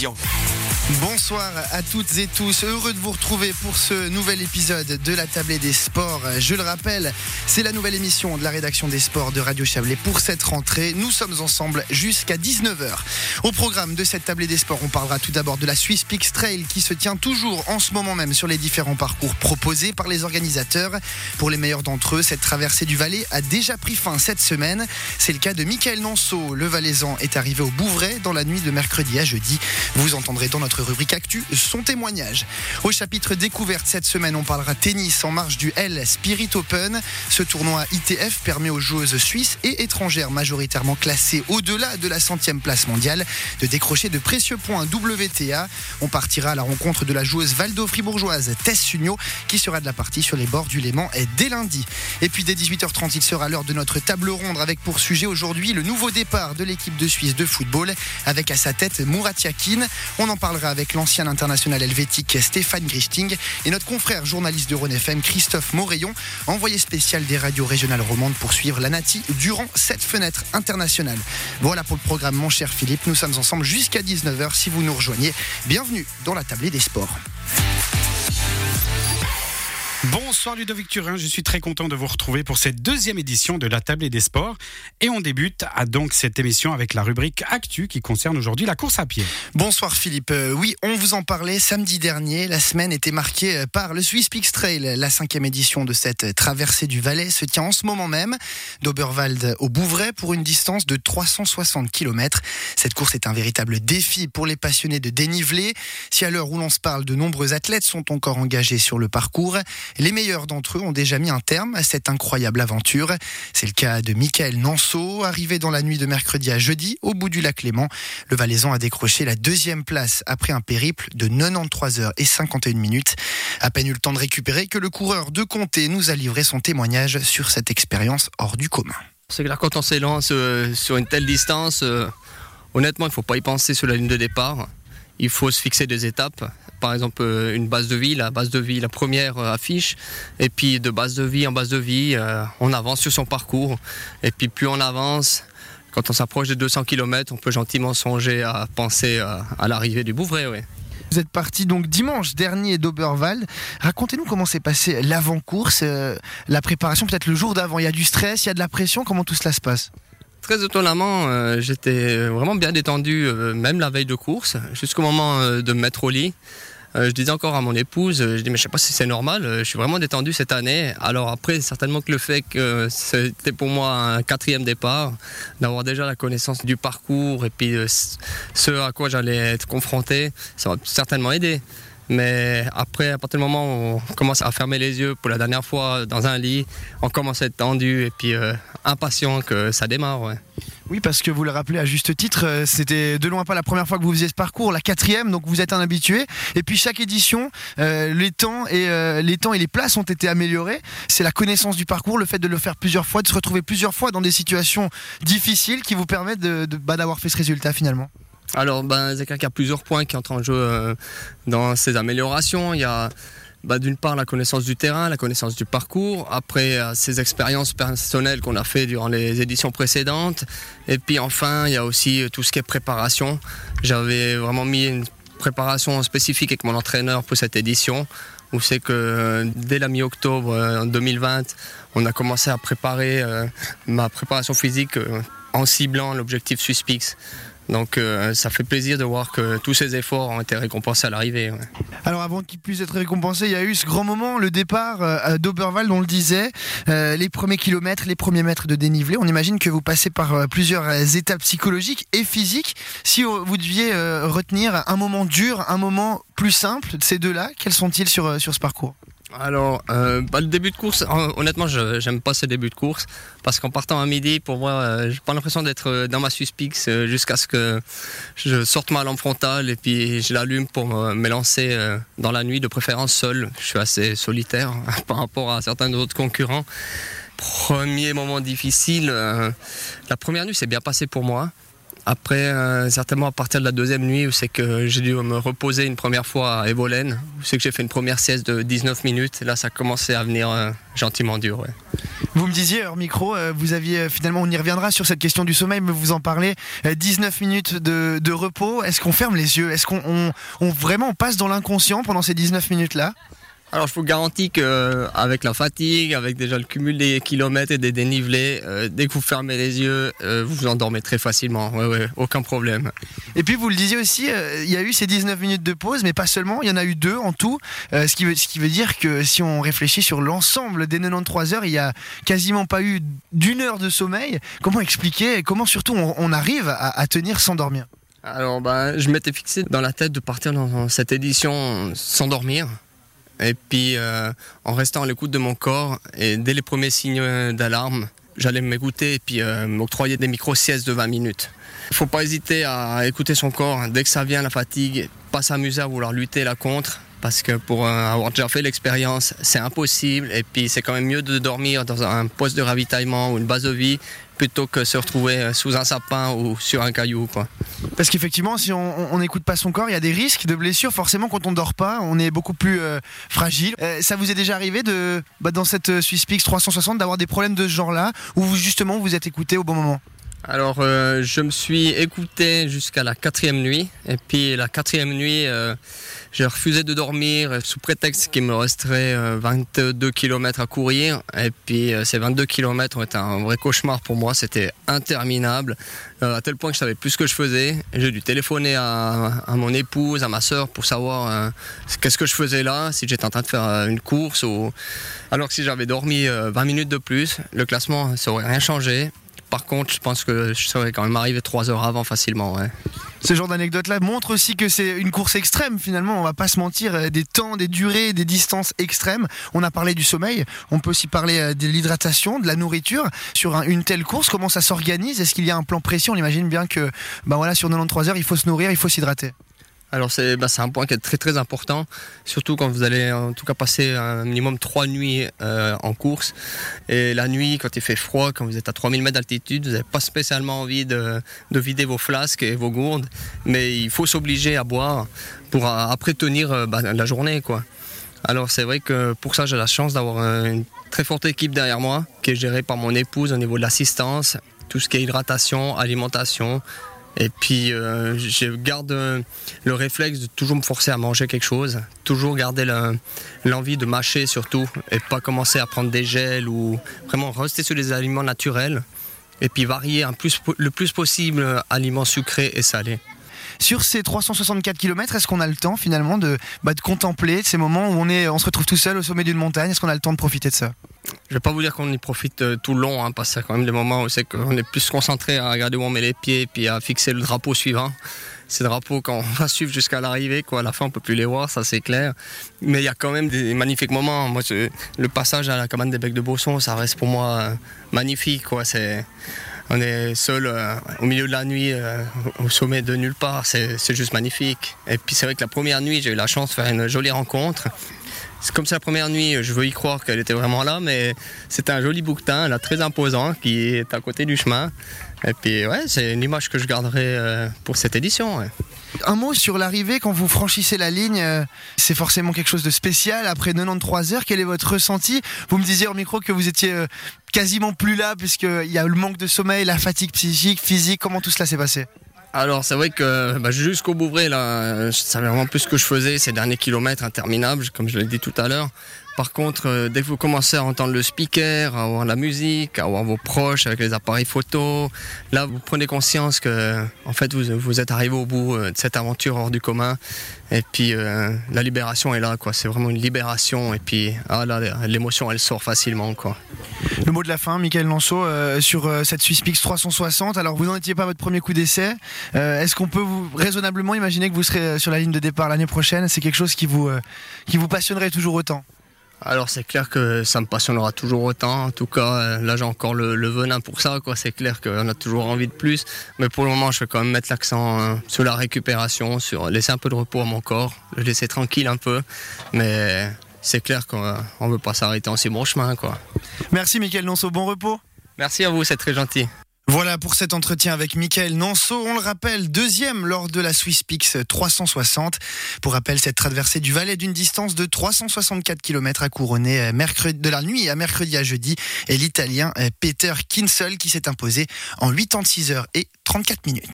télévision. Bonsoir à toutes et tous, heureux de vous retrouver pour ce nouvel épisode de la tablée des sports. Je le rappelle, c'est la nouvelle émission de la rédaction des sports de Radio Chablais pour cette rentrée. Nous sommes ensemble jusqu'à 19h. Au programme de cette tablée des sports, on parlera tout d'abord de la Swiss Peaks Trail qui se tient toujours en ce moment même sur les différents parcours proposés par les organisateurs. Pour les meilleurs d'entre eux, cette traversée du Valais a déjà pris fin cette semaine. C'est le cas de Michael Nanceau. Le Valaisan est arrivé au Bouvray dans la nuit de mercredi à jeudi. Vous entendrez dans notre rubrique Actu son témoignage. Au chapitre découverte cette semaine, on parlera tennis en marge du L Spirit Open. Ce tournoi ITF permet aux joueuses suisses et étrangères majoritairement classées au-delà de la centième place mondiale de décrocher de précieux points WTA. On partira à la rencontre de la joueuse valdo-fribourgeoise Tess Sugno qui sera de la partie sur les bords du Léman dès lundi. Et puis dès 18h30, il sera l'heure de notre table ronde avec pour sujet aujourd'hui le nouveau départ de l'équipe de Suisse de football avec à sa tête Murat Yakin. On en parlera avec l'ancien international helvétique Stéphane Grichting et notre confrère journaliste de Rhône FM Christophe Morayon, envoyé spécial des radios régionales romandes pour suivre la Nati durant cette fenêtre internationale. Voilà pour le programme mon cher Philippe, nous sommes ensemble jusqu'à 19h si vous nous rejoignez. Bienvenue dans la tablée des sports. Bonsoir Ludovic Turin, je suis très content de vous retrouver pour cette deuxième édition de la Tablée des Sports. Et on débute à donc cette émission avec la rubrique Actu qui concerne aujourd'hui la course à pied. Bonsoir Philippe. Euh, oui, on vous en parlait samedi dernier. La semaine était marquée euh, par le Swiss Peaks Trail. La cinquième édition de cette traversée du Valais se tient en ce moment même d'Oberwald au Bouvray pour une distance de 360 km. Cette course est un véritable défi pour les passionnés de dénivelé. Si à l'heure où l'on se parle, de nombreux athlètes sont encore engagés sur le parcours, les meilleurs d'entre eux ont déjà mis un terme à cette incroyable aventure. C'est le cas de Michael Nanceau, arrivé dans la nuit de mercredi à jeudi au bout du lac Léman. Le Valaisan a décroché la deuxième place après un périple de 93 heures et 51 minutes. À peine eu le temps de récupérer que le coureur de Comté nous a livré son témoignage sur cette expérience hors du commun. C'est là, quand on s'élance euh, sur une telle distance, euh, honnêtement, il ne faut pas y penser sur la ligne de départ. Il faut se fixer des étapes par exemple euh, une base de vie, la base de vie, la première euh, affiche, et puis de base de vie en base de vie, euh, on avance sur son parcours, et puis plus on avance, quand on s'approche des 200 km, on peut gentiment songer à penser à, l'arrivée du Bouvray. Vous êtes parti donc dimanche dernier d'Oberwald. Racontez-nous comment s'est passé l'avant-course, la préparation, peut-être le jour d'avant. Il y a du stress, il y a de la pression, comment tout cela se passe? Très étonnamment, j'étais vraiment bien détendu, même la veille de course, jusqu'au moment de me mettre au lit. Euh, je disais encore à mon épouse, euh, je dis mais je sais pas si c'est normal, euh, je suis vraiment détendu cette année. Alors après, certainement que le fait que c'était pour moi un quatrième départ, d'avoir déjà la connaissance du parcours et puis ce à quoi j'allais être confronté, ça va certainement aider. Mais après, à partir du moment où on commence à fermer les yeux pour la dernière fois dans un lit, on commence à être tendu et puis impatient que ça démarre. Oui, parce que vous le rappelez à juste titre, euh, c'était de loin pas la première fois que vous faisiez ce parcours, la quatrième, donc vous êtes un habitué. Et puis chaque édition, euh, les temps et euh, les temps et les places ont été améliorés. C'est la connaissance du parcours, le fait de le faire plusieurs fois, de se retrouver plusieurs fois dans des situations difficiles qui vous permettent de, bah, d'avoir fait ce résultat finalement. Alors, ben, il y a plusieurs points qui entrent en jeu dans ces améliorations. Bah, d'une part la connaissance du terrain, la connaissance du parcours, après euh, ces expériences personnelles qu'on a fait durant les éditions précédentes, et puis enfin il y a aussi euh, tout ce qui est préparation. J'avais vraiment mis une préparation spécifique avec mon entraîneur pour cette édition, où c'est que euh, dès la mi-octobre en 2020, on a commencé à préparer ma préparation physique en ciblant l'objectif Suspix. Donc euh, ça fait plaisir de voir que tous ces efforts ont été récompensés à l'arrivée. Alors avant qu'ils puissent être récompensés, il y a eu ce grand moment, le départ euh, d'Oberwald, on le disait, euh, les premiers kilomètres, les premiers mètres de dénivelé. On imagine que vous passez par plusieurs étapes psychologiques et physiques. Si vous deviez retenir un moment dur, un moment plus simple ces deux-là, quels sont-ils sur ce parcours? Alors, euh, le début de course, honnêtement, je j'aime pas ce début de course parce qu'en partant à midi, pour moi, euh, j'ai pas l'impression d'être euh, dans ma Suspix jusqu'à ce que je sorte ma lampe frontale et puis je l'allume pour me, lancer dans la nuit, de préférence seul. Je suis assez solitaire par rapport à certains autres concurrents. Premier moment difficile, la première nuit s'est bien passée pour moi. Après, euh, certainement à partir de la deuxième nuit, où c'est que j'ai dû me reposer une première fois à Evolène, où c'est que j'ai fait une première sieste de 19 minutes. là, ça commençait à venir euh, gentiment dur. Vous me disiez, hors micro, euh, vous aviez finalement, on y reviendra sur cette question du sommeil, mais vous en parlez, 19 minutes de, repos. Est-ce qu'on ferme les yeux? Est-ce qu'on on, on, vraiment passe dans l'inconscient pendant ces 19 minutes-là? Alors je vous garantis qu'avec la fatigue, avec déjà le cumul des kilomètres et des dénivelés, euh, dès que vous fermez les yeux, euh, vous vous endormez très facilement. Ouais, ouais, aucun problème. Et puis vous le disiez aussi, euh, il y a eu ces 19 minutes de pause, mais pas seulement, il y en a eu deux en tout. ce, qui veut, ce qui veut dire que si on réfléchit sur l'ensemble des 93 heures, il y a quasiment pas eu d'une heure de sommeil. Comment expliquer et comment surtout on, arrive à, à tenir sans dormir? Alors ben, je m'étais fixé dans la tête de partir dans cette édition sans dormir. Et puis euh, en restant à l'écoute de mon corps et dès les premiers signes d'alarme, j'allais m'écouter et puis euh, m'octroyer des micro-siestes de 20 minutes. Il faut pas hésiter à écouter son corps. Dès que ça vient, la fatigue, pas s'amuser à vouloir lutter la contre. Parce que pour euh, avoir déjà fait l'expérience, c'est impossible. Et puis c'est quand même mieux de dormir dans un poste de ravitaillement ou une base de vie plutôt que se retrouver sous un sapin ou sur un caillou. Quoi. Parce qu'effectivement, si on n'écoute pas son corps, il y a des risques de blessures. Forcément, quand on ne dort pas, on est beaucoup plus euh, fragile. Euh, ça vous est déjà arrivé de, bah, dans cette euh, Swisspix 360 d'avoir des problèmes de ce genre-là, où justement vous êtes écouté au bon moment? Alors, euh, je me suis écouté jusqu'à la quatrième nuit. Et puis, la quatrième nuit, euh, j'ai refusé de dormir sous prétexte qu'il me resterait 22 euh, km à courir. Et puis, ces 22 km ont été un vrai cauchemar pour moi. C'était interminable, à tel point que je savais plus ce que je faisais. J'ai dû téléphoner à, mon épouse, à ma soeur, pour savoir qu'est-ce que je faisais là, si j'étais en train de faire une course. Ou... Alors que si j'avais dormi 20 minutes de plus, le classement, ça aurait rien changé. Par contre, je pense que je serais quand même arrivé trois heures avant facilement. Ce genre d'anecdote-là montre aussi que c'est une course extrême finalement, on va pas se mentir, euh, des temps, des durées, des distances extrêmes. On a parlé du sommeil, on peut aussi parler euh, de l'hydratation, de la nourriture. Sur une telle course, comment ça s'organise? Est-ce qu'il y a un plan précis? On imagine bien que bah voilà, sur 93 heures, il faut se nourrir, il faut s'hydrater. Alors bah, c'est un point qui est très très important, surtout quand vous allez en tout cas passer un minimum trois nuits euh, en course. Et la nuit, quand il fait froid, quand vous êtes à 3000 mètres d'altitude, vous n'avez pas spécialement envie de, vider vos flasques et vos gourdes, mais il faut s'obliger à boire pour après tenir euh, bah, la journée. Alors c'est vrai que pour ça j'ai la chance d'avoir une très forte équipe derrière moi qui est gérée par mon épouse au niveau de l'assistance, tout ce qui est hydratation, alimentation, et puis euh, je garde le réflexe de toujours me forcer à manger quelque chose, toujours garder l'envie de mâcher surtout, et pas commencer à prendre des gels ou vraiment rester sur les aliments naturels, et puis varier le plus possible aliments sucrés et salés. Sur ces 364 km, est-ce qu'on a le temps finalement de, bah, contempler ces moments où on se retrouve tout seul au sommet d'une montagne? Est-ce qu'on a le temps de profiter de ça? Je vais pas vous dire qu'on y profite euh, tout le long, hein, parce qu'il y a quand même des moments où c'est qu'on est plus concentré à regarder où on met les pieds, puis à fixer le drapeau suivant. Ces drapeaux, quand on va suivre jusqu'à l'arrivée, quoi, à la fin, on peut plus les voir, ça c'est clair. Mais il y a quand même des magnifiques moments. Moi, le passage à la cabane des Becs de Bosson, ça reste pour moi euh, magnifique, quoi. C'est, on est seul euh, au milieu de la nuit, au sommet de nulle part. C'est, juste magnifique. Et puis c'est vrai que la première nuit, j'ai eu la chance de faire une jolie rencontre. C'est comme c'est la première nuit, je veux y croire qu'elle était vraiment là, mais c'est un joli bouquetin, là, très imposant, qui est à côté du chemin. Et puis, ouais, c'est une image que je garderai euh, pour cette édition. Un mot sur l'arrivée, quand vous franchissez la ligne, euh, c'est forcément quelque chose de spécial. Après 93 heures, quel est votre ressenti? Vous me disiez au micro que vous étiez euh, quasiment plus là, puisqu'il y a le manque de sommeil, la fatigue psychique, physique. Comment tout cela s'est passé? Alors c'est vrai que bah, jusqu'au Bouvray, là, je savais vraiment plus ce que je faisais ces derniers kilomètres interminables, comme je l'ai dit tout à l'heure. Par contre, euh, dès que vous commencez à entendre le speaker, à avoir la musique, à voir vos proches avec les appareils photo, là vous prenez conscience que en fait vous, êtes arrivé au bout euh, de cette aventure hors du commun. Et puis euh, la libération est là. C'est vraiment une libération. Et puis ah, là, l'émotion, elle sort facilement. Le mot de la fin, Michael Lanceau, sur cette Swisspix 360. Alors vous n'en étiez pas votre premier coup d'essai. Est-ce qu'on peut vous raisonnablement imaginer que vous serez sur la ligne de départ l'année prochaine? C'est quelque chose qui qui vous passionnerait toujours autant? Alors c'est clair que ça me passionnera toujours autant. En tout cas, euh, là j'ai encore le, venin pour ça. Quoi. C'est clair qu'on a toujours envie de plus. Mais pour le moment, je vais quand même mettre l'accent euh, sur la récupération, sur laisser un peu de repos à mon corps, le laisser tranquille un peu. Mais c'est clair qu'on ne veut pas s'arrêter en si bon chemin. Quoi. Merci Mickaël Nonceau, bon repos. Merci à vous, c'est très gentil. Voilà pour cet entretien avec Michael Nanceau. On le rappelle, deuxième lors de la Swiss Pix 360. Pour rappel, cette traversée du Valais d'une distance de 364 km a couronné euh, mercredi, de la nuit à mercredi à jeudi et l'Italien euh, Peter Kinsel qui s'est imposé en 86 heures et 34 minutes.